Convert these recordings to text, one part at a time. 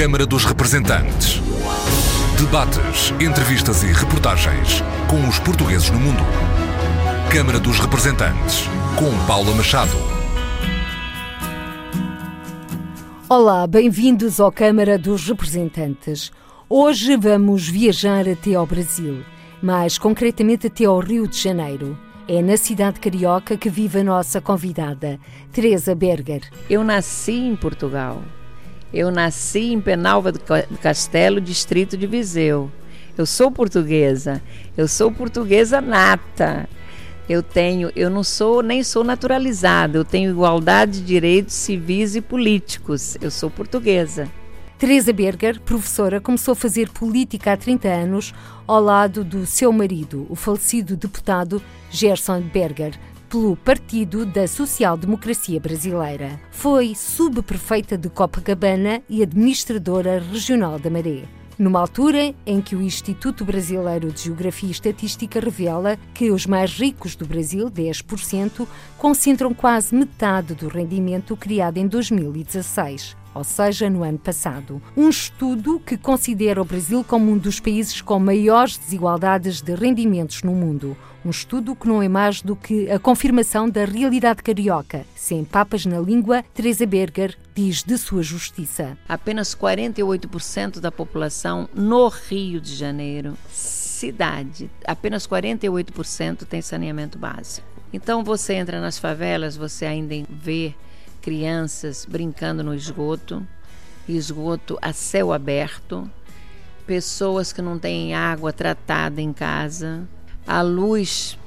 Câmara dos Representantes. Debates, entrevistas e reportagens com os portugueses no mundo. Câmara dos Representantes, com Paula Machado. Olá, bem-vindos ao Câmara dos Representantes. Hoje vamos viajar até ao Brasil, mais concretamente até ao Rio de Janeiro. É na cidade carioca que vive a nossa convidada, Teresa Berger. Eu nasci em Portugal. Eu nasci em Penalva do Castelo, distrito de Viseu. Eu sou portuguesa. Eu sou portuguesa nata. Eu tenho, eu não sou nem sou naturalizada. Eu tenho igualdade de direitos civis e políticos. Eu sou portuguesa. Teresa Berger, professora, começou a fazer política há 30 anos ao lado do seu marido, o falecido deputado Gerson Berger, pelo Partido da Social Democracia Brasileira. Foi subprefeita de Copacabana e administradora regional da Maré. Numa altura em que o Instituto Brasileiro de Geografia e Estatística revela que os mais ricos do Brasil, 10%, concentram quase metade do rendimento criado em 2016 ou seja, no ano passado. Um estudo que considera o Brasil como um dos países com maiores desigualdades de rendimentos no mundo. Um estudo que não é mais do que a confirmação da realidade carioca. Sem papas na língua, Teresa Berger diz de sua justiça. Apenas 48% da população no Rio de Janeiro, cidade, apenas 48% tem saneamento básico. Então você entra nas favelas, você ainda vê crianças brincando no esgoto, esgoto a céu aberto, pessoas que não têm água tratada em casa, a luz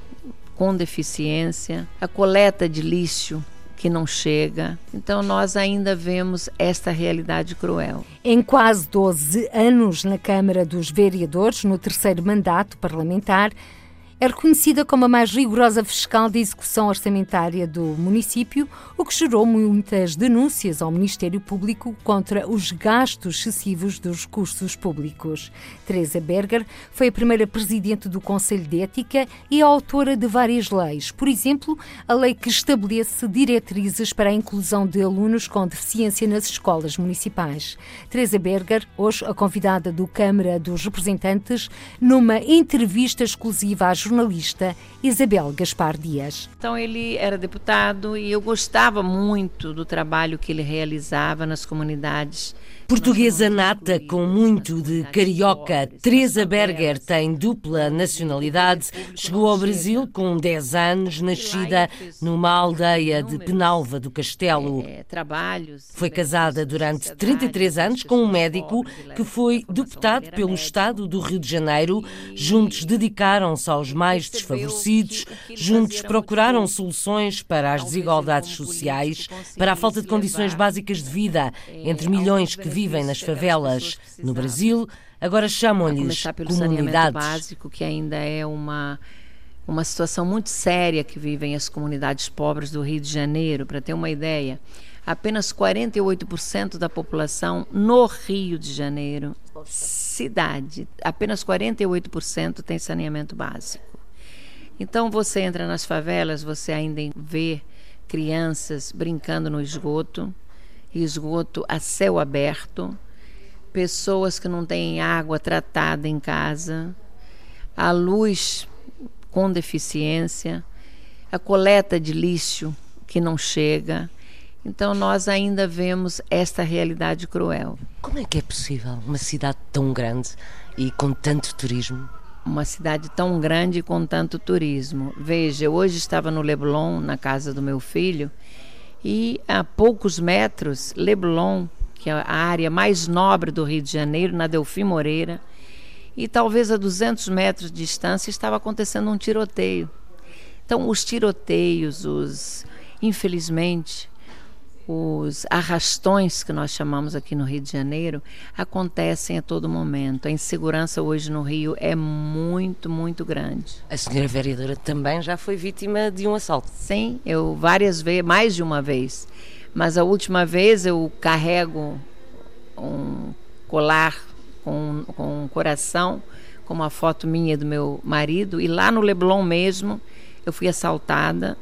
com deficiência, a coleta de lixo que não chega. Então nós ainda vemos esta realidade cruel. Em quase 12 anos na Câmara dos Vereadores, no terceiro mandato parlamentar, é reconhecida como a mais rigorosa fiscal de execução orçamentária do município, o que gerou muitas denúncias ao Ministério Público contra os gastos excessivos dos recursos públicos. Teresa Berger foi a primeira presidente do Conselho de Ética e a autora de várias leis, por exemplo, a lei que estabelece diretrizes para a inclusão de alunos com deficiência nas escolas municipais. Teresa Berger, hoje a convidada do Câmara dos Representantes, numa entrevista exclusiva à jornalista Isabel Gaspar Dias. Então ele era deputado e eu gostava muito do trabalho que ele realizava nas comunidades Portuguesa nata com muito de carioca, Teresa Berger tem dupla nacionalidade. Chegou ao Brasil com 10 anos, nascida numa aldeia de Penalva do Castelo. É, foi casada durante 33 anos com um médico que foi deputado pelo Estado do Rio de Janeiro. Juntos dedicaram-se aos mais desfavorecidos, juntos procuraram soluções para as desigualdades sociais, para a falta de condições básicas de vida entre milhões que vivem nas favelas no Brasil, agora chamam-lhes comunidades. básico, que ainda é uma uma situação muito séria que vivem as comunidades pobres do Rio de Janeiro, para ter uma ideia. Apenas 48% da população no Rio de Janeiro, cidade, apenas 48% tem saneamento básico. Então você entra nas favelas, você ainda vê crianças brincando no esgoto, esgoto a céu aberto, pessoas que não têm água tratada em casa, a luz com deficiência, a coleta de lixo que não chega. Então nós ainda vemos esta realidade cruel. Como é que é possível uma cidade tão grande e com tanto turismo? Uma cidade tão grande e com tanto turismo. Veja, eu hoje estava no Leblon, na casa do meu filho, e a poucos metros, Leblon, que é a área mais nobre do Rio de Janeiro, na Delfim Moreira, e talvez a 200 metros de distância estava acontecendo um tiroteio. Então, os tiroteios, os infelizmente, os arrastões que nós chamamos aqui no Rio de Janeiro acontecem a todo momento. A insegurança hoje no Rio é muito, muito grande. A senhora vereadora também já foi vítima de um assalto? Sim, eu várias vezes, mais de uma vez. Mas a última vez eu carrego um colar com, com um coração, com uma foto minha do meu marido, e lá no Leblon mesmo eu fui assaltada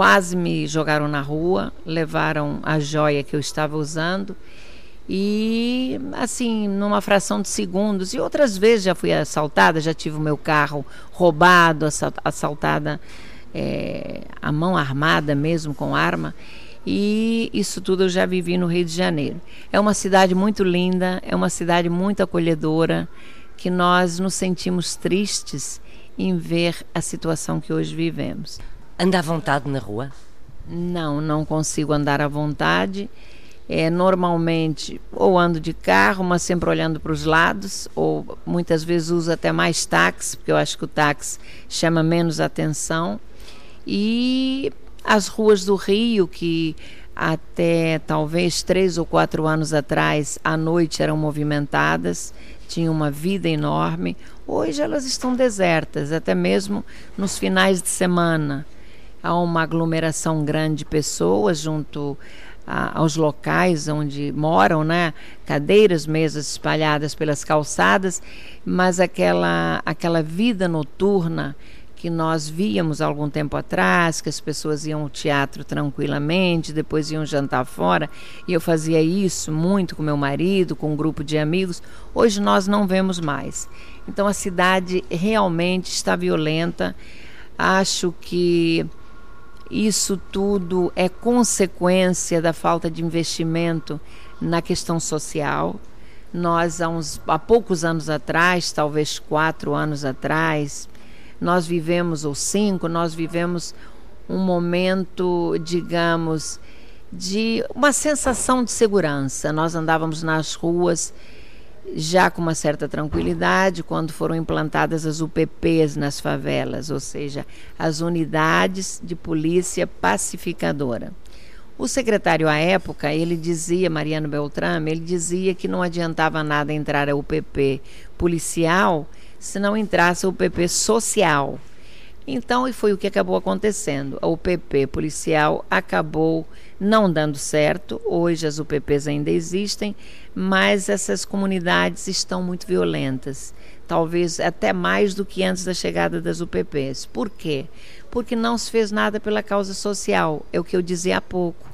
Quase me jogaram na rua, levaram a joia que eu estava usando E assim, numa fração de segundos. E outras vezes já fui assaltada, já tive o meu carro roubado, assaltada é, a mão armada mesmo, com arma. E isso tudo eu já vivi no Rio de Janeiro. É uma cidade muito linda, é uma cidade muito acolhedora, que nós nos sentimos tristes em ver a situação que hoje vivemos. Anda à vontade na rua? Não, não consigo andar à vontade. É, normalmente ou ando de carro, mas sempre olhando para os lados, ou muitas vezes uso até mais táxi, porque eu acho que o táxi chama menos atenção. E as ruas do Rio, que até talvez três ou quatro anos atrás, à noite eram movimentadas, tinham uma vida enorme. Hoje elas estão desertas, até mesmo nos finais de semana. Há uma aglomeração grande de pessoas junto a, aos locais onde moram, né? Cadeiras, mesas espalhadas pelas calçadas, mas aquela, aquela vida noturna que nós víamos algum tempo atrás, que as pessoas iam ao teatro tranquilamente, depois iam jantar fora, e eu fazia isso muito com meu marido, com um grupo de amigos. Hoje nós não vemos mais. Então a cidade realmente está violenta. Acho que isso tudo é consequência da falta de investimento na questão social. Nós, há, uns, há poucos anos atrás, talvez quatro anos atrás, nós vivemos, ou cinco, nós vivemos um momento, digamos, de uma sensação de segurança. Nós andávamos nas ruas já com uma certa tranquilidade quando foram implantadas as UPPs nas favelas, ou seja, as unidades de polícia pacificadora. O secretário à época, ele dizia, Mariano Beltrame, ele dizia que não adiantava nada entrar a UPP policial se não entrasse a UPP social. Então, e foi o que acabou acontecendo. A UPP policial acabou não dando certo. Hoje as UPPs ainda existem, mas essas comunidades estão muito violentas. Talvez até mais do que antes da chegada das UPPs. Por quê? Porque não se fez nada pela causa social. É o que eu dizia há pouco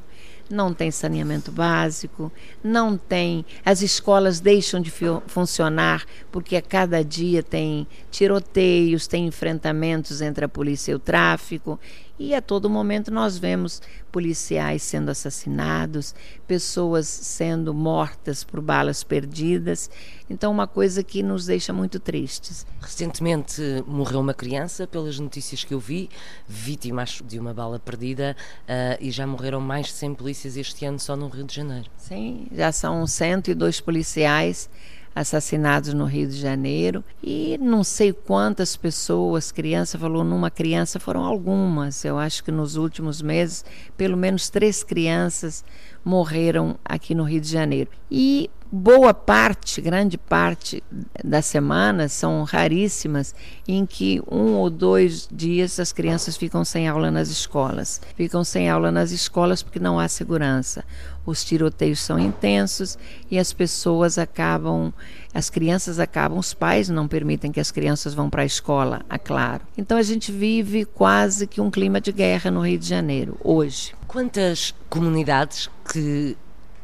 não tem saneamento básico, não tem. As escolas deixam de funcionar porque a cada dia tem tiroteios, tem enfrentamentos entre a polícia e o tráfico. E a todo momento nós vemos policiais sendo assassinados, pessoas sendo mortas por balas perdidas. Então, uma coisa que nos deixa muito tristes. Recentemente morreu uma criança, pelas notícias que eu vi, vítima de uma bala perdida, uh, e já morreram mais de 100 polícias este ano só no Rio de Janeiro. Sim, já são 102 policiais assassinados no Rio de Janeiro e não sei quantas pessoas, criança falou numa criança, foram algumas. Eu acho que nos últimos meses, pelo menos três crianças morreram aqui no Rio de Janeiro. E boa parte, grande parte das semanas são raríssimas em que um ou dois dias as crianças ficam sem aula nas escolas. Ficam sem aula nas escolas porque não há segurança. Os tiroteios são intensos e as pessoas acabam, as crianças acabam, os pais não permitem que as crianças vão para a escola, é claro. Então a gente vive quase que um clima de guerra no Rio de Janeiro hoje. Quantas comunidades que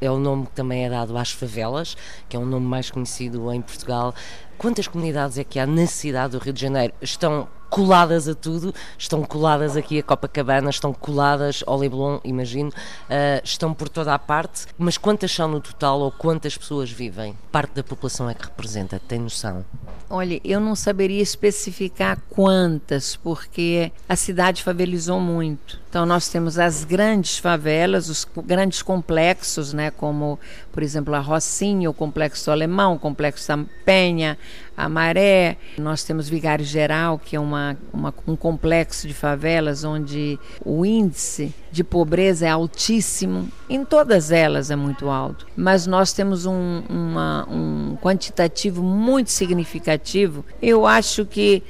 é o nome que também é dado às favelas, que é um nome mais conhecido em Portugal. Quantas comunidades é que há na cidade do Rio de Janeiro? Estão coladas a tudo, estão coladas aqui a Copacabana, estão coladas ao Leblon, imagino, uh, estão por toda a parte, mas quantas são no total ou quantas pessoas vivem? Parte da população é que representa, tem noção? Olha, eu não saberia especificar quantas, porque a cidade favelizou muito. Então nós temos as grandes favelas, os grandes complexos, né, como por exemplo a Rocinha, o Complexo Alemão, o Complexo da Penha, a Maré. Nós temos Vigário Geral, que é uma, uma, um complexo de favelas onde o índice de pobreza é altíssimo. Em todas elas é muito alto. Mas nós temos um, uma, um quantitativo muito significativo. Eu acho que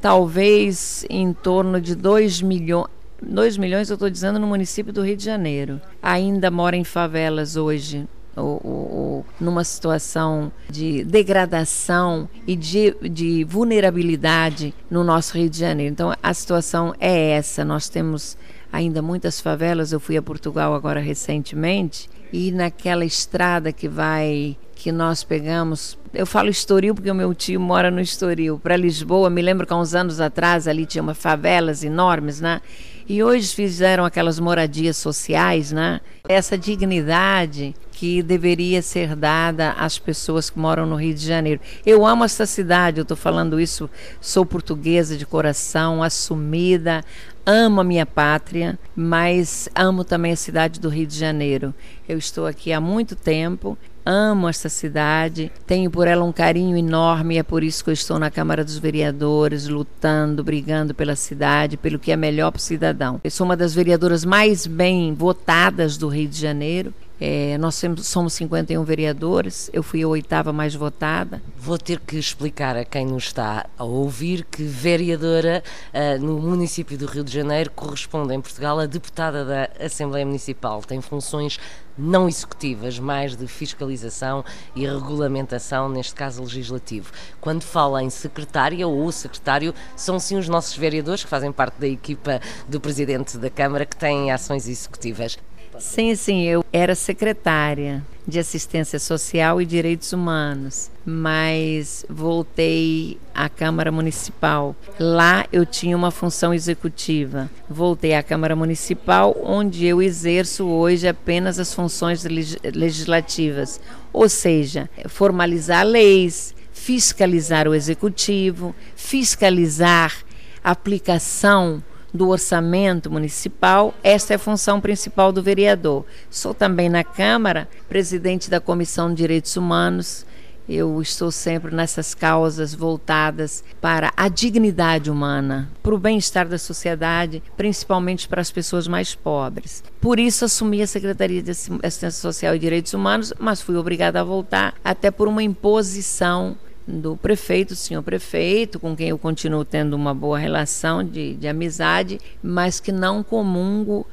talvez em torno de 2 milhões. 2 milhões, eu estou dizendo, no município do Rio de Janeiro. Ainda mora em favelas hoje ou, ou, numa situação de degradação e de, de vulnerabilidade no nosso Rio de Janeiro. Então, a situação é essa. Nós temos ainda muitas favelas. Eu fui a Portugal agora recentemente ir naquela estrada que vai que nós pegamos. Eu falo Estoril porque o meu tio mora no Estoril. Para Lisboa, me lembro que há uns anos atrás ali tinha uma favelas enormes, né? E hoje fizeram aquelas moradias sociais, né? Essa dignidade que deveria ser dada às pessoas que moram no Rio de Janeiro. Eu amo essa cidade, eu estou falando isso, sou portuguesa de coração, assumida, amo a minha pátria, mas amo também a cidade do Rio de Janeiro. Eu estou aqui há muito tempo amo essa cidade, tenho por ela um carinho enorme e é por isso que eu estou na Câmara dos Vereadores, lutando, brigando pela cidade, pelo que é melhor para o cidadão. Eu sou uma das vereadoras mais bem votadas do Rio de Janeiro é, nós somos 51 vereadores, eu fui a oitava mais votada. Vou ter que explicar a quem nos está a ouvir que vereadora uh, no município do Rio de Janeiro corresponde em Portugal a deputada da Assembleia Municipal. Tem funções não executivas, mais de fiscalização e regulamentação, neste caso legislativo. Quando fala em secretária ou secretário, são sim os nossos vereadores que fazem parte da equipa do Presidente da Câmara que têm ações executivas. Sim, sim, eu era secretária de Assistência Social e Direitos Humanos, mas voltei à Câmara Municipal. Lá eu tinha uma função executiva. Voltei à Câmara Municipal, onde eu exerço hoje apenas as funções legislativas, ou seja, formalizar leis, fiscalizar o executivo, fiscalizar a aplicação do orçamento municipal, esta é a função principal do vereador. Sou também na Câmara presidente da Comissão de Direitos Humanos. Eu estou sempre nessas causas voltadas para a dignidade humana, para o bem-estar da sociedade, principalmente para as pessoas mais pobres. Por isso assumi a Secretaria de Assistência Social e Direitos Humanos, mas fui obrigada a voltar até por uma imposição do prefeito, senhor prefeito, com quem eu continuo tendo uma boa relação de, de amizade, mas que não comungo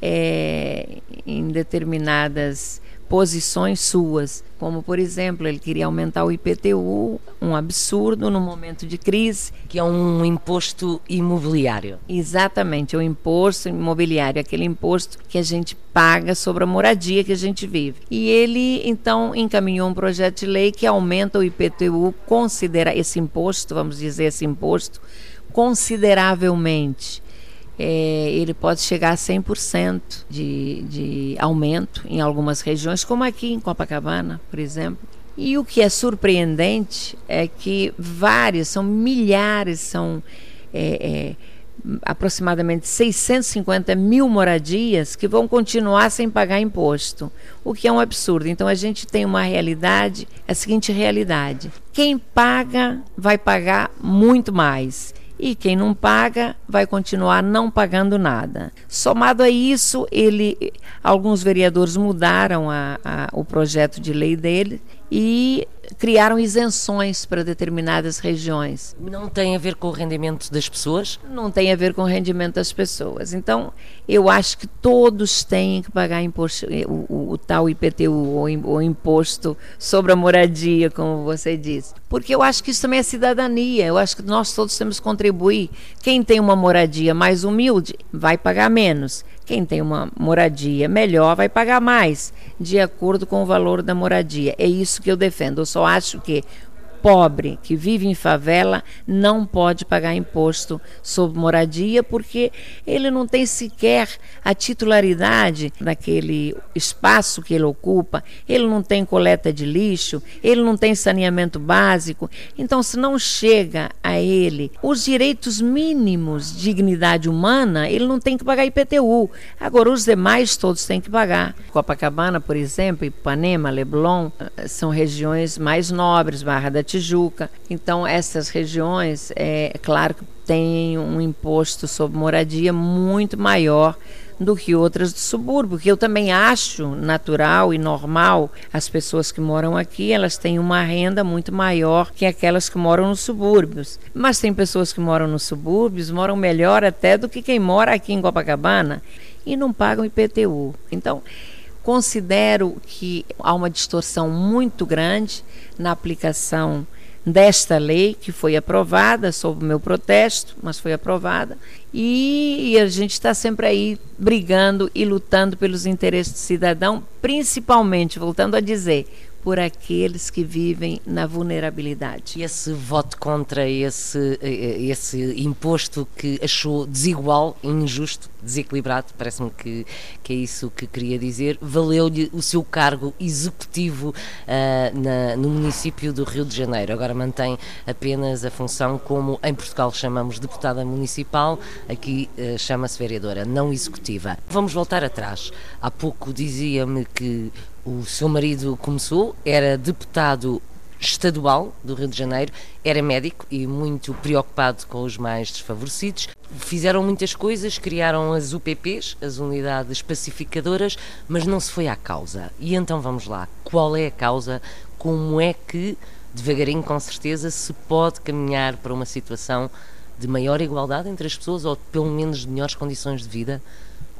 é, em determinadas posições suas, como por exemplo, ele queria aumentar o IPTU, um absurdo no momento de crise, que é um imposto imobiliário. Exatamente, é o imposto imobiliário, aquele imposto que a gente paga sobre a moradia que a gente vive. E ele então encaminhou um projeto de lei que aumenta o IPTU, considera esse imposto, vamos dizer esse imposto, consideravelmente é, ele pode chegar a 100% de, de aumento em algumas regiões, como aqui em Copacabana, por exemplo. E o que é surpreendente é que várias, são milhares, são é, é, aproximadamente 650 mil moradias que vão continuar sem pagar imposto, o que é um absurdo. Então a gente tem uma realidade, a seguinte realidade: quem paga vai pagar muito mais e quem não paga vai continuar não pagando nada. Somado a isso, ele, alguns vereadores mudaram a, a, o projeto de lei dele e criaram isenções para determinadas regiões. Não tem a ver com o rendimento das pessoas? Não tem a ver com o rendimento das pessoas. Então, eu acho que todos têm que pagar imposto, o, o, o tal IPTU, o imposto sobre a moradia, como você disse. Porque eu acho que isso também é cidadania. Eu acho que nós todos temos que contribuir. Quem tem uma moradia mais humilde vai pagar menos. Quem tem uma moradia melhor vai pagar mais, de acordo com o valor da moradia. É isso que eu defendo. Eu só acho que pobre que vive em favela não pode pagar imposto sobre moradia porque ele não tem sequer a titularidade daquele espaço que ele ocupa, ele não tem coleta de lixo, ele não tem saneamento básico. Então, se não chega a ele os direitos mínimos de dignidade humana, ele não tem que pagar IPTU. Agora, os demais todos têm que pagar. Copacabana, por exemplo, Ipanema, Leblon, eh, são regiões mais nobres, Barra da Tijuca. Então, essas regiões, é, é claro que têm um imposto sobre moradia muito maior do que outras do subúrbio, que eu também acho natural e normal. As pessoas que moram aqui, elas têm uma renda muito maior que aquelas que moram nos subúrbios. Mas tem pessoas que moram nos subúrbios, moram melhor até do que quem mora aqui em Copacabana e não pagam IPTU. Então, considero que há uma distorção muito grande na aplicação desta lei que foi aprovada sob o meu protesto, mas foi aprovada. E, e a gente está sempre aí brigando e lutando pelos interesses do cidadão, principalmente, voltando a dizer, por aqueles que vivem na vulnerabilidade. Esse voto contra esse, eh, esse imposto que achou desigual, injusto, desequilibrado, parece-me que, que é isso que queria dizer, valeu-lhe o seu cargo executivo uh, na, no município do Rio de Janeiro. Agora mantém apenas a função como em Portugal chamamos deputada municipal, aqui uh, chama-se vereadora, não executiva. Vamos voltar atrás. Há pouco dizia-me que o seu marido começou, era deputado estadual do Rio de Janeiro, era médico e muito preocupado com os mais desfavorecidos. Fizeram muitas coisas, criaram as UPPs, as unidades pacificadoras, mas não se foi à causa. E então vamos lá, qual é a causa? Como é que, devagarinho com certeza, se pode caminhar para uma situação de maior igualdade entre as pessoas ou pelo menos de melhores condições de vida?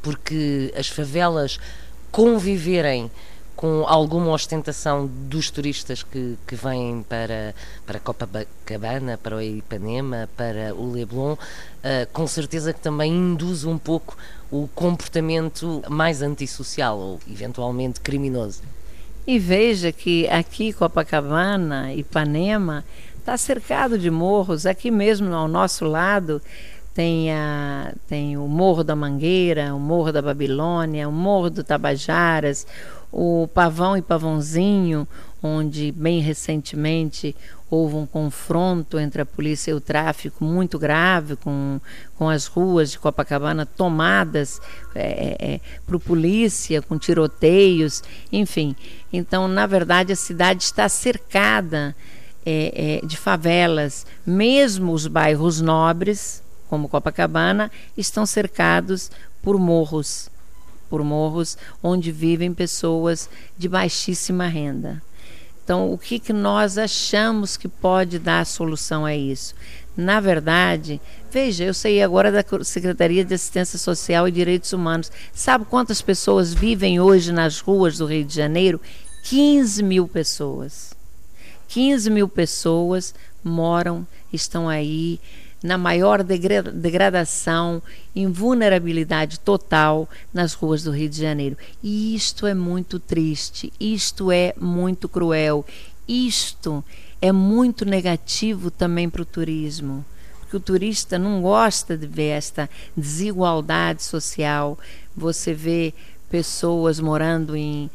Porque as favelas conviverem com alguma ostentação dos turistas que, que vêm para, para Copacabana, para o Ipanema, para o Leblon, uh, com certeza que também induz um pouco o comportamento mais antissocial ou eventualmente criminoso. E veja que aqui Copacabana, Ipanema, está cercado de morros, aqui mesmo ao nosso lado tem, a, tem o Morro da Mangueira, o Morro da Babilônia, o Morro do Tabajaras, o Pavão e Pavãozinho, onde bem recentemente houve um confronto entre a polícia e o tráfico muito grave, com, com as ruas de Copacabana tomadas é, é, é por polícia, com tiroteios, enfim. Então, na verdade, a cidade está cercada é, é de favelas, mesmo os bairros nobres, como Copacabana, estão cercados por morros por morros onde vivem pessoas de baixíssima renda. Então, o que, que nós achamos que pode dar solução a isso? Na verdade, veja, eu saí agora da Secretaria de Assistência Social e Direitos Humanos. Sabe quantas pessoas vivem hoje nas ruas do Rio de Janeiro? 15 mil pessoas. 15 mil pessoas moram, estão aí na maior degradação, em vulnerabilidade total nas ruas do Rio de Janeiro. E isto é muito triste, isto é muito cruel, isto é muito negativo também para o turismo. Porque o turista não gosta de ver esta desigualdade social. Você vê pessoas morando em,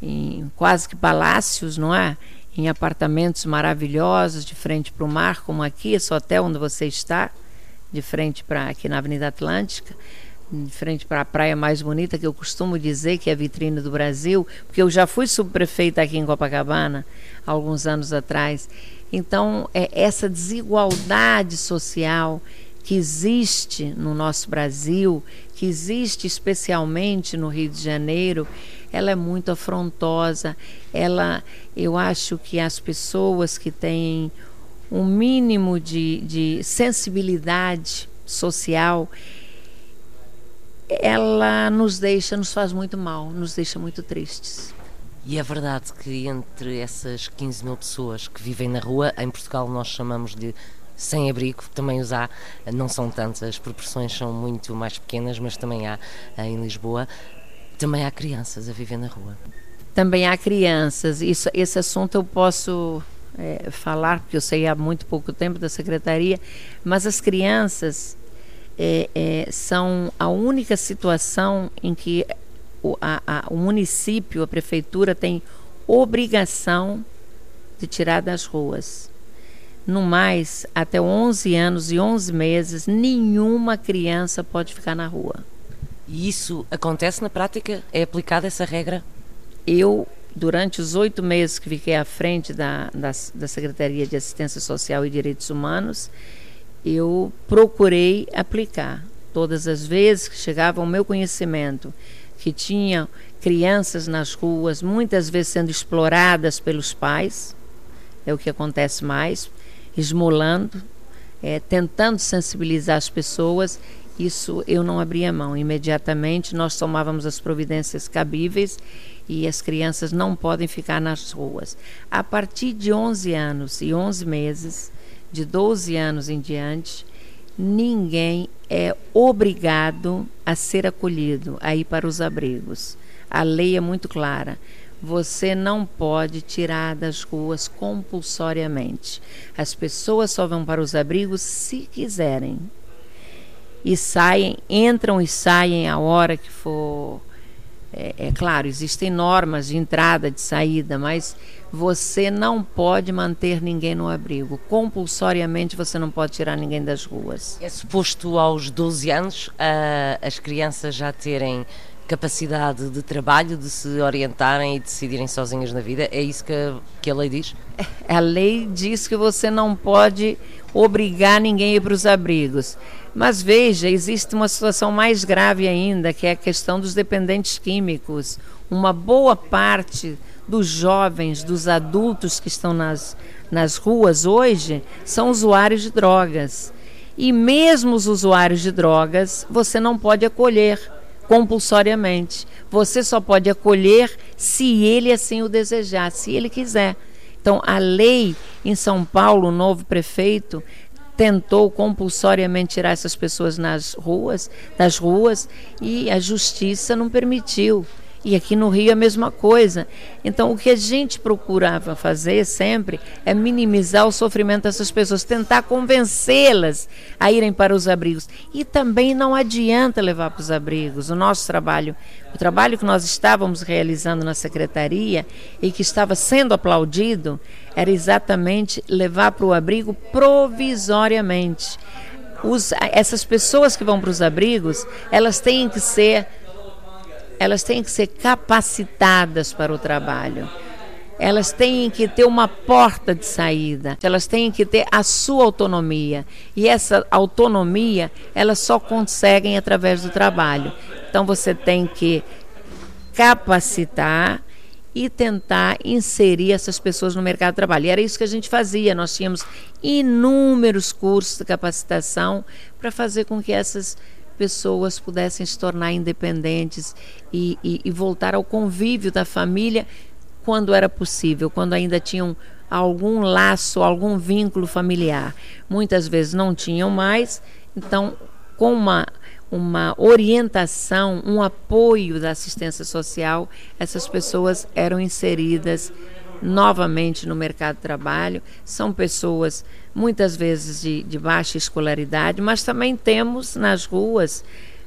em quase que palácios, não é? Em apartamentos maravilhosos de frente para o mar, como aqui, esse hotel onde você está, de frente para aqui na Avenida Atlântica, de frente para a praia mais bonita, que eu costumo dizer que é a vitrine do Brasil, porque eu já fui subprefeita aqui em Copacabana alguns anos atrás. Então, é essa desigualdade social que existe no nosso Brasil, que existe especialmente no Rio de Janeiro, ela é muito afrontosa. Ela, eu acho que as pessoas que têm um mínimo de, de sensibilidade social, ela nos deixa, nos faz muito mal, nos deixa muito tristes. E é verdade que entre essas 15 mil pessoas que vivem na rua, em Portugal nós chamamos de sem abrigo, também os há, não são tantas, as proporções são muito mais pequenas, mas também há em Lisboa. Também há crianças a viver na rua. Também há crianças. Isso, esse assunto eu posso é, falar, porque eu sei há muito pouco tempo da secretaria, mas as crianças é, é, são a única situação em que o, a, a, o município, a prefeitura, tem obrigação de tirar das ruas. No mais, até 11 anos e 11 meses, nenhuma criança pode ficar na rua. E isso acontece na prática? É aplicada essa regra? Eu, durante os oito meses que fiquei à frente da, da, da Secretaria de Assistência Social e Direitos Humanos, eu procurei aplicar. Todas as vezes que chegava ao meu conhecimento que tinha crianças nas ruas, muitas vezes sendo exploradas pelos pais, é o que acontece mais, esmolando, é, tentando sensibilizar as pessoas isso eu não abria mão. Imediatamente nós tomávamos as providências cabíveis e as crianças não podem ficar nas ruas. A partir de 11 anos e 11 meses, de 12 anos em diante, ninguém é obrigado a ser acolhido, a ir para os abrigos. A lei é muito clara. Você não pode tirar das ruas compulsoriamente. As pessoas só vão para os abrigos se quiserem e saem, entram e saem a hora que for. É, é, claro, existem normas de entrada, de saída, mas você não pode manter ninguém no abrigo. Compulsoriamente você não pode tirar ninguém das ruas. É suposto aos 12 anos as crianças já terem capacidade de trabalho, de se orientarem e decidirem sozinhas na vida. É isso que a, que a lei diz? A lei diz que você não pode obrigar ninguém a ir para os abrigos. Mas veja, existe uma situação mais grave ainda, que é a questão dos dependentes químicos. Uma boa parte dos jovens, dos adultos que estão nas, nas ruas hoje, são usuários de drogas. E mesmo os usuários de drogas, você não pode acolher compulsoriamente. Você só pode acolher se ele assim o desejar, se ele quiser. Então, a lei em São Paulo, o novo prefeito tentou compulsoriamente tirar essas pessoas nas ruas, das ruas, e a justiça não permitiu. E aqui no Rio é a mesma coisa. Então, o que a gente procurava fazer sempre é minimizar o sofrimento dessas pessoas, tentar convencê-las a irem para os abrigos. E também não adianta levar para os abrigos. O nosso trabalho, o trabalho que nós estávamos realizando na secretaria e que estava sendo aplaudido, era exatamente levar para o abrigo provisoriamente. Os, essas pessoas que vão para os abrigos, elas têm que ser elas têm que ser capacitadas para o trabalho. Elas têm que ter uma porta de saída, elas têm que ter a sua autonomia. E essa autonomia, elas só conseguem através do trabalho. Então você tem que capacitar e tentar inserir essas pessoas no mercado de trabalho. E era isso que a gente fazia. Nós tínhamos inúmeros cursos de capacitação para fazer com que essas pessoas pudessem se tornar independentes e, e, e voltar ao convívio da família quando era possível, quando ainda tinham algum laço, algum vínculo familiar. Muitas vezes não tinham mais, então, com uma, uma orientação, um apoio da assistência social, essas pessoas eram inseridas novamente no mercado de trabalho. São pessoas muitas vezes de, de baixa escolaridade, mas também temos nas ruas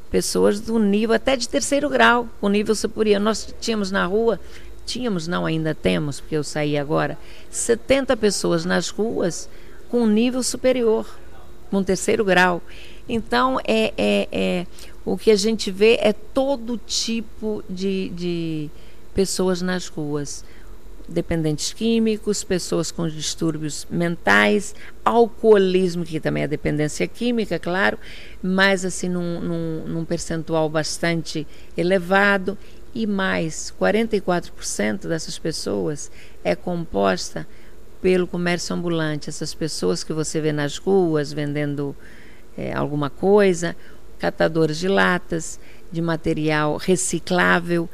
pessoas do nível até de terceiro grau, o nível superior. Nós tínhamos na rua, tínhamos, não ainda temos, porque eu saí agora, 70 pessoas nas ruas com nível superior, com terceiro grau. Então, é, é, é, o que a gente vê é todo tipo de, de pessoas nas ruas dependentes químicos, pessoas com distúrbios mentais, alcoolismo, que também é dependência química, claro, mas assim num, num, num percentual bastante elevado. E mais, 44% dessas pessoas é composta pelo comércio ambulante, essas pessoas que você vê nas ruas vendendo é, alguma coisa, catadores de latas, de material reciclável.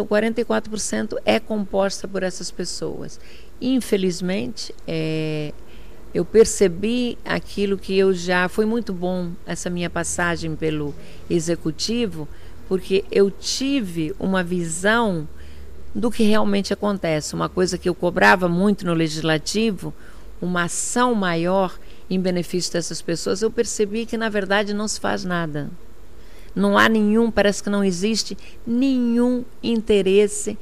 Então, 44% é composta por essas pessoas. Infelizmente, é, eu percebi aquilo que eu já. Foi muito bom essa minha passagem pelo executivo, porque eu tive uma visão do que realmente acontece. Uma coisa que eu cobrava muito no legislativo, uma ação maior em benefício dessas pessoas, eu percebi que na verdade não se faz nada. Não há nenhum, parece que não existe nenhum interesse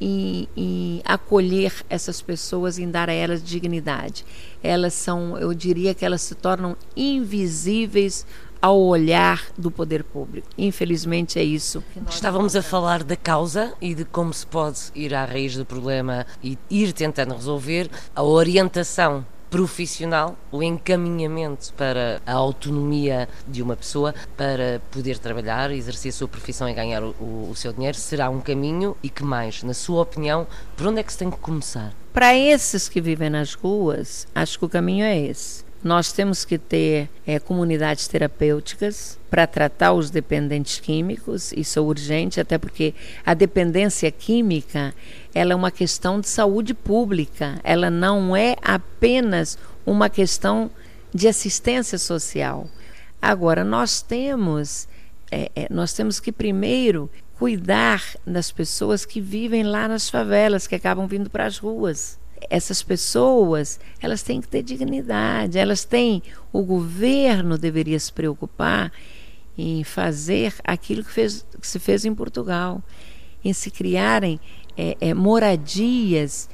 em, em, acolher essas pessoas, em dar a elas dignidade. Elas são, eu diria que elas se tornam invisíveis ao olhar do poder público. Infelizmente é isso. Estávamos a falar da causa e de como se pode ir à raiz do problema e ir tentando resolver a orientação profissional, o encaminhamento para a autonomia de uma pessoa para poder trabalhar, exercer a sua profissão e ganhar o, o, seu dinheiro, será um caminho e que mais, na sua opinião, por onde é que se tem que começar? Para esses que vivem nas ruas, acho que o caminho é esse Nós temos que ter é, comunidades terapêuticas para tratar os dependentes químicos, isso é urgente, até porque a dependência química ela é uma questão de saúde pública, ela não é apenas uma questão de assistência social. Agora, nós temos, é, é, nós temos que primeiro cuidar das pessoas que vivem lá nas favelas, que acabam vindo para as ruas essas pessoas, elas têm que ter dignidade, elas têm, o governo deveria se preocupar em fazer aquilo que, fez, que se fez em Portugal, em se criarem é, é, moradias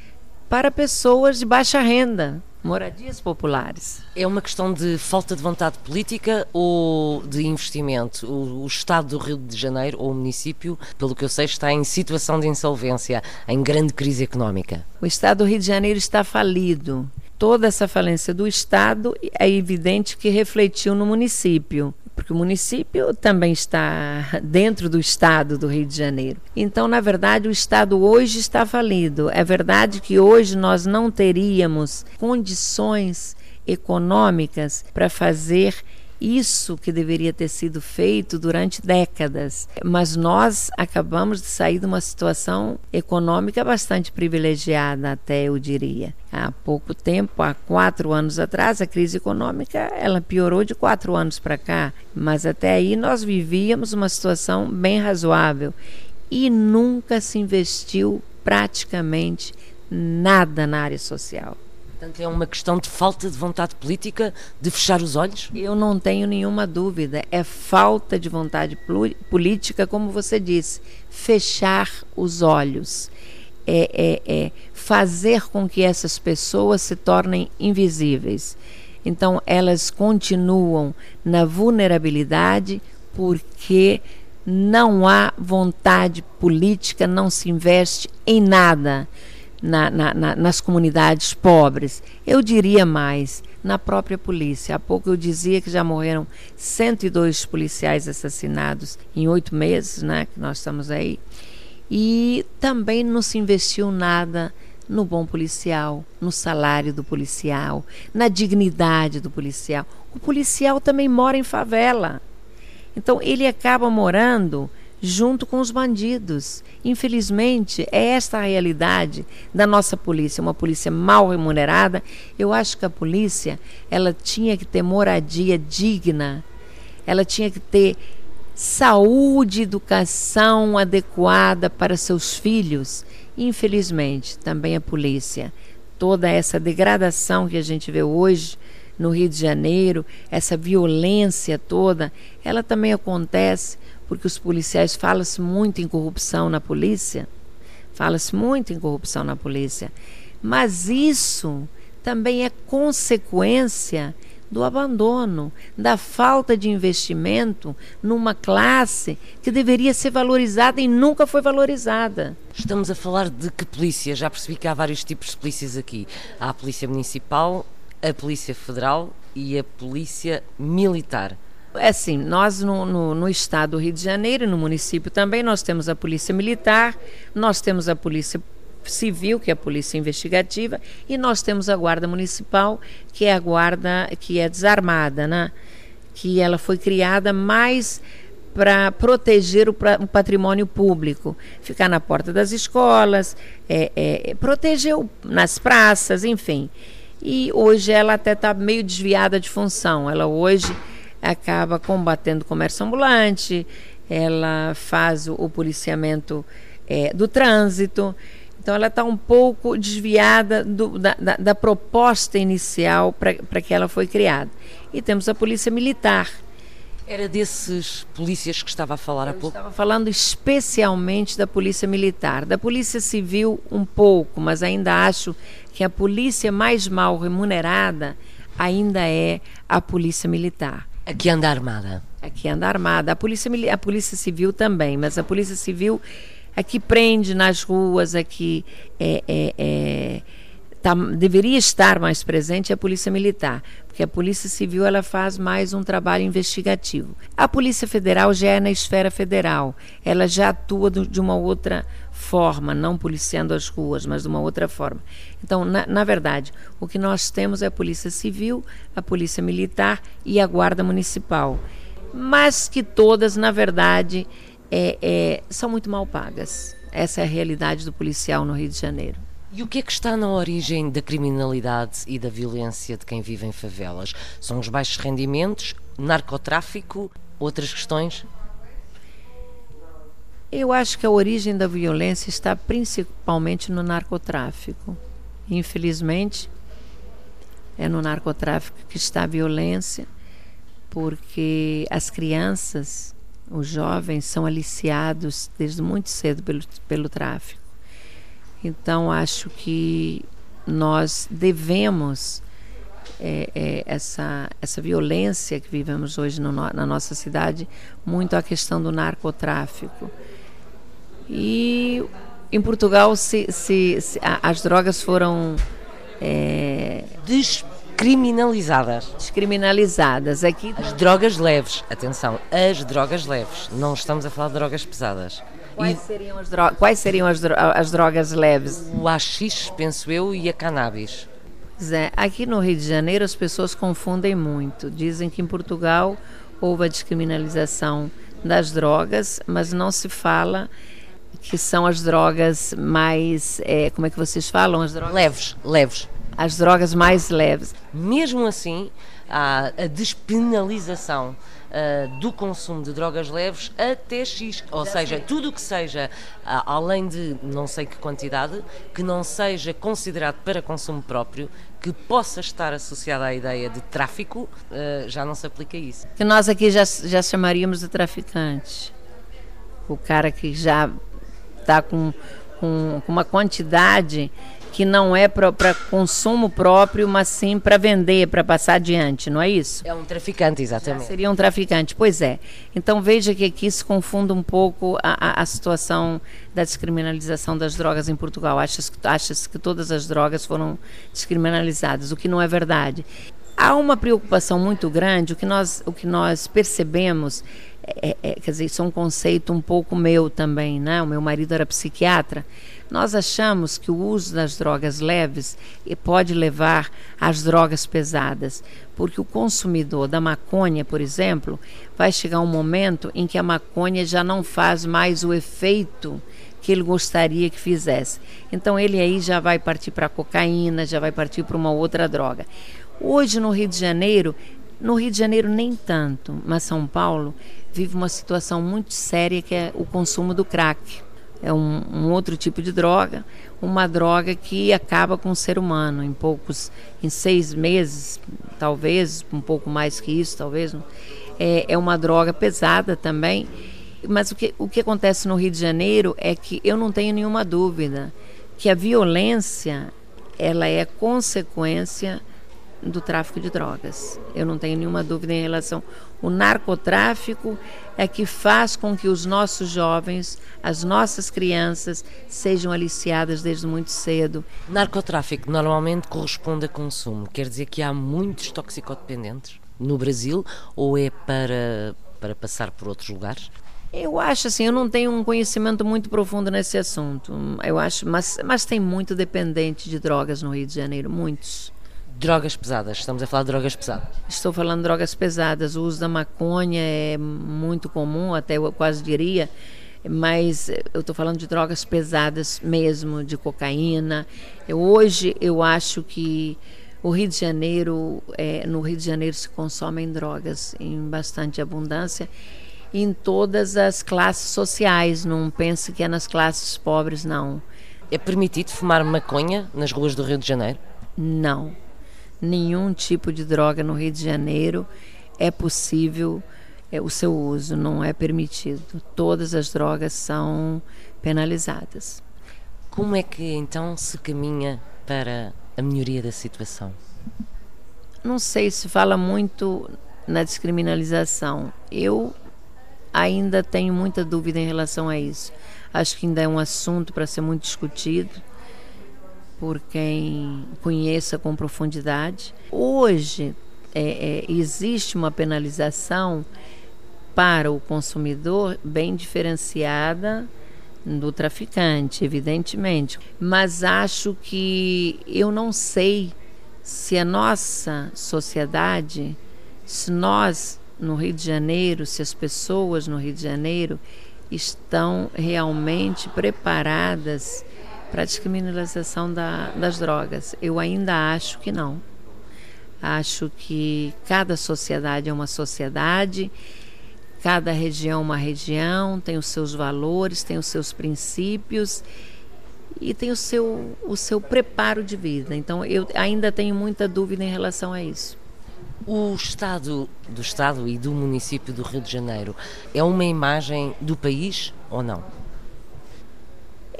para pessoas de baixa renda, moradias populares. É uma questão de falta de vontade política ou de investimento? O, o, Estado do Rio de Janeiro, ou o município, pelo que eu sei, está em situação de insolvência, em grande crise económica. O Estado do Rio de Janeiro está falido. Toda essa falência do Estado é evidente que refletiu no município porque o município também está dentro do estado do Rio de Janeiro. Então, na verdade, o estado hoje está falido. É verdade que hoje nós não teríamos condições econômicas para fazer isso que deveria ter sido feito durante décadas. Mas nós acabamos de sair de uma situação econômica bastante privilegiada, até eu diria. Há pouco tempo, há quatro anos atrás, a crise econômica ela piorou de quatro anos para cá, mas até aí nós vivíamos uma situação bem razoável e nunca se investiu praticamente nada na área social. Portanto, é uma questão de falta de vontade política de fechar os olhos? Eu não tenho nenhuma dúvida. É falta de vontade política, como você disse, fechar os olhos. É, é, é fazer com que essas pessoas se tornem invisíveis. Então, elas continuam na vulnerabilidade porque não há vontade política, não se investe em nada na, na, na, nas comunidades pobres. Eu diria mais, na própria polícia. Há pouco eu dizia que já morreram 102 policiais assassinados em oito meses, né, que nós estamos aí. E também não se investiu nada no bom policial, no salário do policial, na dignidade do policial. O policial também mora em favela. Então ele acaba morando junto com os bandidos. Infelizmente, é esta a realidade da nossa polícia, uma polícia mal remunerada. Eu acho que a polícia, ela tinha que ter moradia digna. Ela tinha que ter saúde, educação adequada para seus filhos. Infelizmente, também a polícia, toda essa degradação que a gente vê hoje no Rio de Janeiro, essa violência toda, ela também acontece porque os policiais fala-se muito em corrupção na polícia, fala-se muito em corrupção na polícia, mas isso também é consequência do abandono, da falta de investimento numa classe que deveria ser valorizada e nunca foi valorizada. Estamos a falar de que polícia? Já percebi que há vários tipos de polícias aqui. Há a Polícia Municipal, a Polícia Federal e a Polícia Militar. É assim, nós no, no, no, estado do Rio de Janeiro, no município também, nós temos a polícia militar, nós temos a polícia civil, que é a polícia investigativa, e nós temos a guarda municipal, que é a guarda que é desarmada, né? Que ela foi criada mais para proteger o, o, patrimônio público, ficar na porta das escolas, é, é, proteger o, nas praças, enfim. E hoje ela até está meio desviada de função. Ela hoje acaba combatendo o comércio ambulante, ela faz o, policiamento é, do trânsito. Então, ela está um pouco desviada do, da, da, da, proposta inicial para que ela foi criada. E temos a Polícia Militar. Era desses polícias que estava a falar Eu há pouco? Estava falando especialmente da Polícia Militar. Da Polícia Civil, um pouco, mas ainda acho que a polícia mais mal remunerada ainda é a Polícia Militar. Aqui anda armada. Aqui anda armada. A polícia, a polícia civil também, mas a polícia civil aqui prende nas ruas, aqui é, é, é, tá, deveria estar mais presente a polícia militar, porque a polícia civil ela faz mais um trabalho investigativo. A polícia federal já é na esfera federal, ela já atua de uma outra forma, não policiando as ruas, mas de uma outra forma. Então, na, na, verdade, o que nós temos é a Polícia Civil, a Polícia Militar e a Guarda Municipal. Mas que todas, na verdade, é, é, são muito mal pagas. Essa é a realidade do policial no Rio de Janeiro. E o que é que está na origem da criminalidade e da violência de quem vive em favelas? São os baixos rendimentos, narcotráfico, outras questões? Eu acho que a origem da violência está principalmente no narcotráfico. Infelizmente, é no narcotráfico que está a violência, porque as crianças, os jovens, são aliciados desde muito cedo pelo, pelo tráfico. Então, acho que nós devemos é, é, essa, essa violência que vivemos hoje no, na nossa cidade muito à questão do narcotráfico. E em Portugal se, se, se as drogas foram é, descriminalizadas. Descriminalizadas. Aqui as drogas leves, atenção, as drogas leves. Não estamos a falar de drogas pesadas. Quais seriam, as, dro quais seriam as, dro as drogas leves? O AX, penso eu, e a cannabis. É, aqui no Rio de Janeiro as pessoas confundem muito. Dizem que em Portugal houve a descriminalização das drogas, mas não se fala que são as drogas mais. É, como é que vocês falam? As drogas? Leves, leves. As drogas mais leves. Mesmo assim, há a despenalização uh, do consumo de drogas leves até X. Ou seja, tudo o que seja uh, além de não sei que quantidade, que não seja considerado para consumo próprio, que possa estar associado à ideia de tráfico, uh, já não se aplica isso. Que nós aqui já, já chamaríamos de traficantes. O cara que já está com, com, com uma quantidade que não é para consumo próprio, mas sim para vender, para passar adiante, não é isso? É um traficante, exatamente. Já seria um traficante, pois é. Então veja que aqui se confunde um pouco a, a, a situação da descriminalização das drogas em Portugal. Acha-se acha que todas as drogas foram descriminalizadas, o que não é verdade. Há uma preocupação muito grande, o que nós, o que nós percebemos é, é, quer dizer, isso é um conceito um pouco meu também, né? O meu marido era psiquiatra. Nós achamos que o uso das drogas leves pode levar às drogas pesadas, porque o consumidor da maconha, por exemplo, vai chegar um momento em que a maconha já não faz mais o efeito que ele gostaria que fizesse. Então ele aí já vai partir para cocaína, já vai partir para uma outra droga. Hoje no Rio de Janeiro, no Rio de Janeiro nem tanto, mas São Paulo vive uma situação muito séria que é o consumo do crack. É um, um, outro tipo de droga, uma droga que acaba com o ser humano em poucos, em seis meses, talvez, um pouco mais que isso, talvez. É, é uma droga pesada também. Mas o que, o que acontece no Rio de Janeiro é que eu não tenho nenhuma dúvida que a violência ela é consequência do tráfico de drogas. Eu não tenho nenhuma dúvida em relação. O narcotráfico é que faz com que os nossos jovens, as nossas crianças, sejam aliciadas desde muito cedo. Narcotráfico normalmente corresponde a consumo. Quer dizer que há muitos toxicodependentes no Brasil ou é para, para passar por outros lugares? Eu acho assim, eu não tenho um conhecimento muito profundo nesse assunto. Eu acho, mas, mas tem muito dependente de drogas no Rio de Janeiro, muitos. Drogas pesadas, estamos a falar de drogas pesadas. Estou falando de drogas pesadas. O uso da maconha é muito comum, até eu quase diria, mas eu estou falando de drogas pesadas mesmo, de cocaína. Eu, hoje eu acho que o Rio de Janeiro, é, no Rio de Janeiro se consomem drogas em bastante abundância em todas as classes sociais. Não pense que é nas classes pobres, não. É permitido fumar maconha nas ruas do Rio de Janeiro? Não nenhum tipo de droga no Rio de Janeiro é possível é, o seu uso, não é permitido. Todas as drogas são penalizadas. Como é que então se caminha para a melhoria da situação? Não sei se fala muito na descriminalização. Eu ainda tenho muita dúvida em relação a isso. Acho que ainda é um assunto para ser muito discutido por quem conheça com profundidade. Hoje é, é, existe uma penalização para o consumidor bem diferenciada do traficante, evidentemente. Mas acho que eu não sei se a nossa sociedade, se nós no Rio de Janeiro, se as pessoas no Rio de Janeiro estão realmente preparadas para a descriminalização da, das drogas. Eu ainda acho que não. Acho que cada sociedade é uma sociedade, cada região é uma região, tem os seus valores, tem os seus princípios e tem o seu, o seu preparo de vida. Então eu ainda tenho muita dúvida em relação a isso. O estado do estado e do município do Rio de Janeiro é uma imagem do país ou não?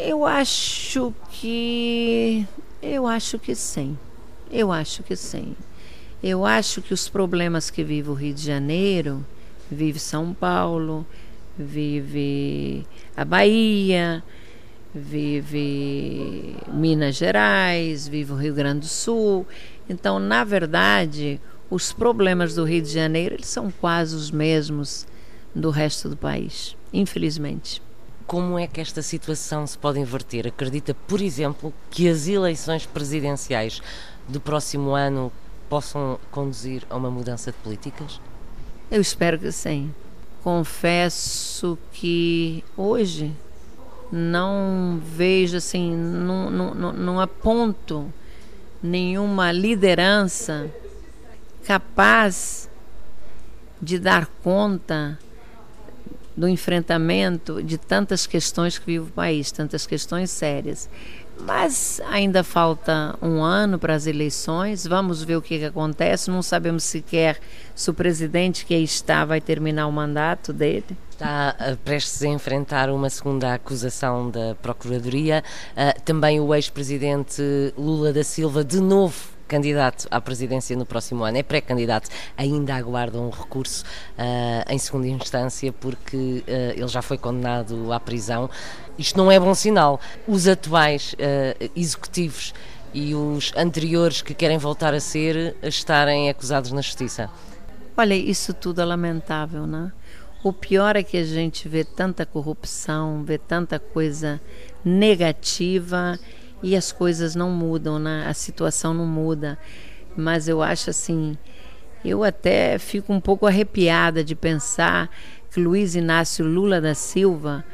Eu acho que eu acho que sim. Eu acho que sim. Eu acho que os problemas que vive o Rio de Janeiro, vive São Paulo, vive a Bahia, vive Minas Gerais, vive o Rio Grande do Sul. Então, na verdade, os problemas do Rio de Janeiro eles são quase os mesmos do resto do país, infelizmente. Como é que esta situação se pode inverter? Acredita, por exemplo, que as eleições presidenciais do próximo ano possam conduzir a uma mudança de políticas? Eu espero que sim. Confesso que hoje não vejo assim, não, não, não aponto nenhuma liderança capaz de dar conta do enfrentamento de tantas questões que vive o país, tantas questões sérias. Mas ainda falta um ano para as eleições, vamos ver o que, que acontece. Não sabemos sequer se o presidente que aí está vai terminar o mandato dele. Está uh, prestes a enfrentar uma segunda acusação da Procuradoria. Uh, também o ex-presidente Lula da Silva, de novo candidato à presidência no próximo ano, é pré-candidato, ainda aguarda um recurso uh, em segunda instância porque uh, ele já foi condenado à prisão. Isto não é bom sinal. Os atuais uh, executivos e os anteriores que querem voltar a ser estarem acusados na justiça. Olha, isso tudo é lamentável, né? O pior é que a gente vê tanta corrupção, vê tanta coisa negativa e as coisas não mudam, né? a situação não muda. Mas eu acho assim, eu até fico um pouco arrepiada de pensar que Luiz Inácio Lula da Silva,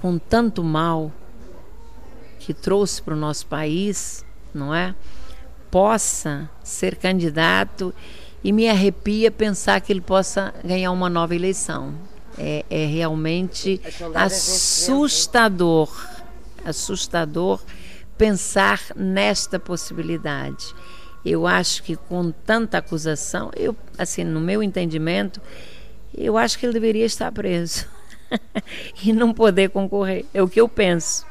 com tanto mal que trouxe para o nosso país, não é? Possa ser candidato e me arrepia pensar que ele possa ganhar uma nova eleição. É, é realmente assustador, assustador pensar nesta possibilidade. Eu acho que com tanta acusação, eu, assim, no meu entendimento, eu acho que ele deveria estar preso e não poder concorrer. É o que eu penso.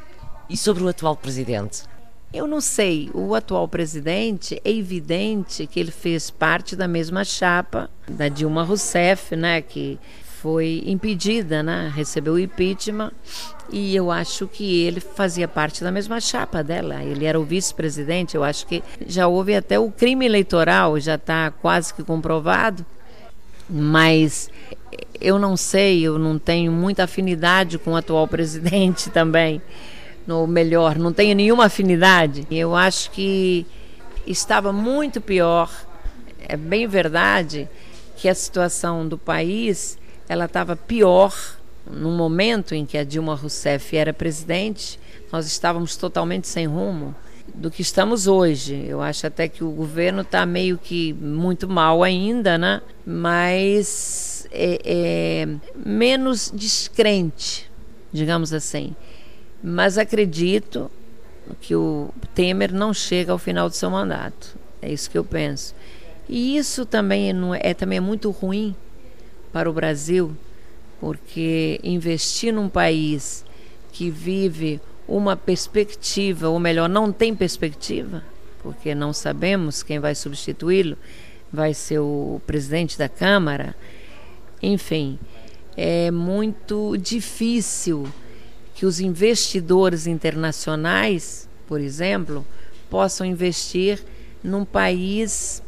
E sobre o atual presidente? Eu não sei. O atual presidente é evidente que ele fez parte da mesma chapa da Dilma Rousseff, né, que foi impedida, né? recebeu o impeachment e eu acho que ele fazia parte da mesma chapa dela. Ele era o vice-presidente. Eu acho que já houve até o crime eleitoral, já está quase que comprovado. Mas eu não sei, eu não tenho muita afinidade com o atual presidente também. Ou melhor, não tenho nenhuma afinidade. Eu acho que estava muito pior. É bem verdade que a situação do país ela estava pior no momento em que a Dilma Rousseff era presidente. Nós estávamos totalmente sem rumo do que estamos hoje. Eu acho até que o governo está meio que muito mal ainda, né? Mas é, é menos descrente, digamos assim. Mas acredito que o Temer não chega ao final do seu mandato. É isso que eu penso. E isso também é, é também muito ruim para o Brasil, porque investir num país que vive uma perspectiva, ou melhor, não tem perspectiva, porque não sabemos quem vai substituí-lo, vai ser o presidente da Câmara. Enfim, é muito difícil que os investidores internacionais, por exemplo, possam investir num país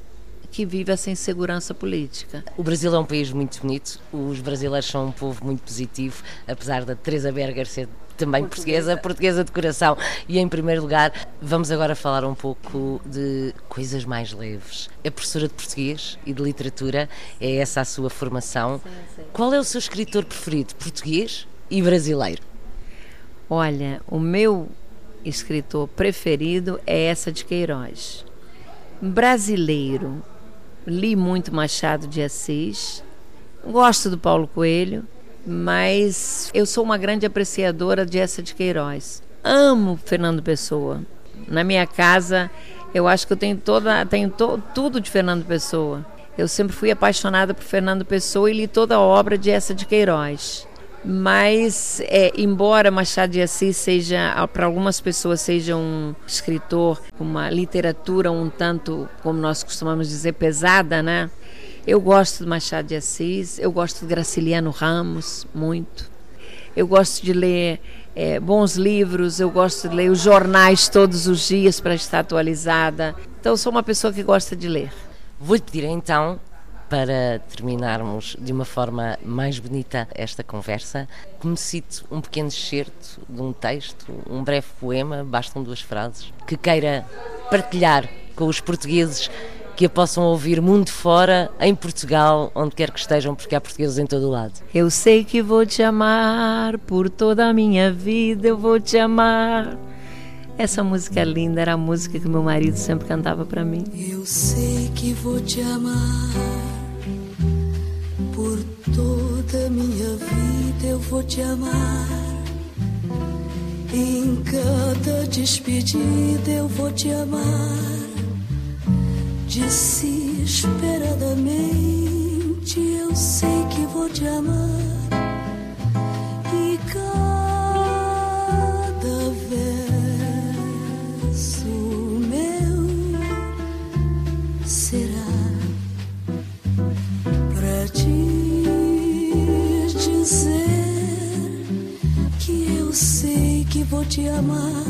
que vive essa insegurança política. O Brasil é um país muito bonito, os brasileiros são um povo muito positivo, apesar da Teresa Berger ser também portuguesa, portuguesa de coração. E em primeiro lugar, vamos agora falar um pouco de coisas mais leves. É professora de português e de literatura, é essa a sua formação. Sim, sim. Qual é o seu escritor preferido, português e brasileiro? Olha, o meu escritor preferido é essa de Queiroz. Brasileiro, li muito Machado de Assis, gosto do Paulo Coelho, mas eu sou uma grande apreciadora de essa de Queiroz. Amo Fernando Pessoa. Na minha casa, eu acho que eu tenho toda, tenho to, tudo de Fernando Pessoa. Eu sempre fui apaixonada por Fernando Pessoa e li toda a obra de essa de Queiroz. Mas, é, embora Machado de Assis seja, para algumas pessoas, seja um escritor com uma literatura um tanto, como nós costumamos dizer, pesada, né? Eu gosto de Machado de Assis, eu gosto de Graciliano Ramos, muito. Eu gosto de ler é, bons livros, eu gosto de ler os jornais todos os dias para estar atualizada. Então, sou uma pessoa que gosta de ler. Vou-lhe pedir então para terminarmos de uma forma mais bonita esta conversa, que me cite um pequeno excerto de um texto, um breve poema, bastam duas frases, que queira partilhar com os portugueses que a possam ouvir mundo fora, em Portugal, onde quer que estejam, porque há portugueses em todo o lado. Eu sei que vou te amar, por toda a minha vida eu vou te amar. Essa música é linda, era a música que meu marido sempre cantava para mim. Eu sei que vou te amar por toda minha vida eu vou te amar. Em cada despedida eu vou te amar. Desesperadamente eu sei que vou te amar. E cada vou te amar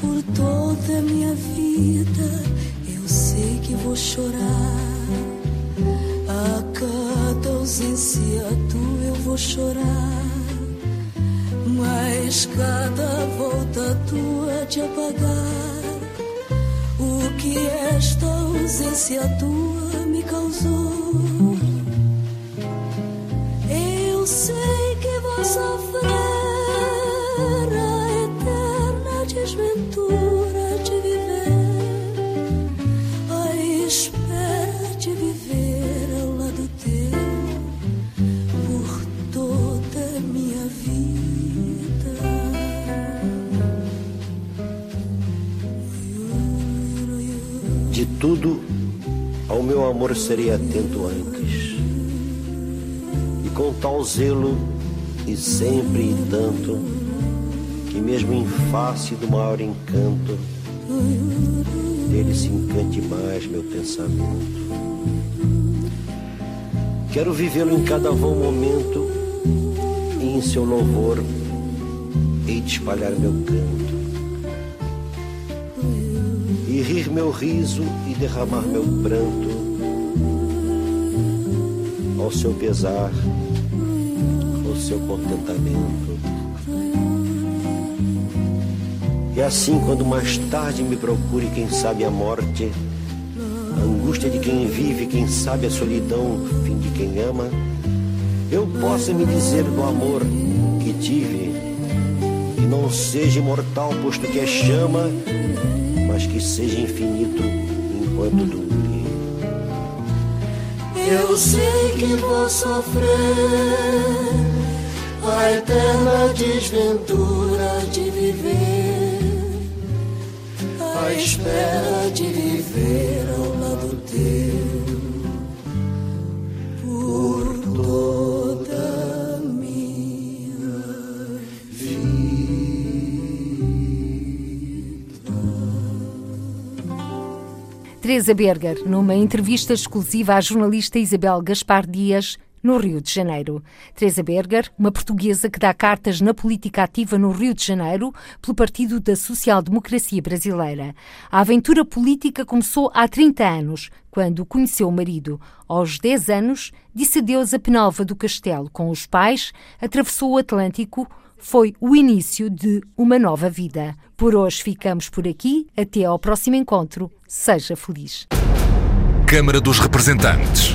por toda a minha vida. Eu sei que vou chorar. A cada ausência tua eu vou chorar. Mas cada volta tua de apagar o que esta ausência tua tudo, ao meu amor serei atento antes. E com tal zelo, e sempre e tanto, que mesmo em face do maior encanto, dele se encante mais meu pensamento. Quero vivê-lo em cada vão momento, e em seu louvor hei de espalhar meu canto e rir meu riso e derramar meu pranto ao seu pesar, seu contentamento. E assim, quando mais tarde me procure, quem sabe a morte, a angústia de quem vive, quem sabe a solidão, fim de quem ama, eu possa me dizer do amor que tive, que não seja imortal, posto que é chama mas que seja infinito enquanto dure. Eu sei que vou sofrer a eterna desventura de viver, a espera de viver ao lado teu. Teresa Berger, numa entrevista exclusiva à jornalista Isabel Gaspar Dias, no Rio de Janeiro. Teresa Berger, uma portuguesa que dá cartas na política ativa no Rio de Janeiro pelo Partido da Social Democracia Brasileira. A aventura política começou há 30 anos, quando conheceu o marido. Aos 10 anos, disse adeus a Penalva do Castelo. Com os pais, atravessou o Atlântico foi o início de uma nova vida. Por hoje ficamos por aqui. Até ao próximo encontro. Seja feliz. Câmara dos Representantes.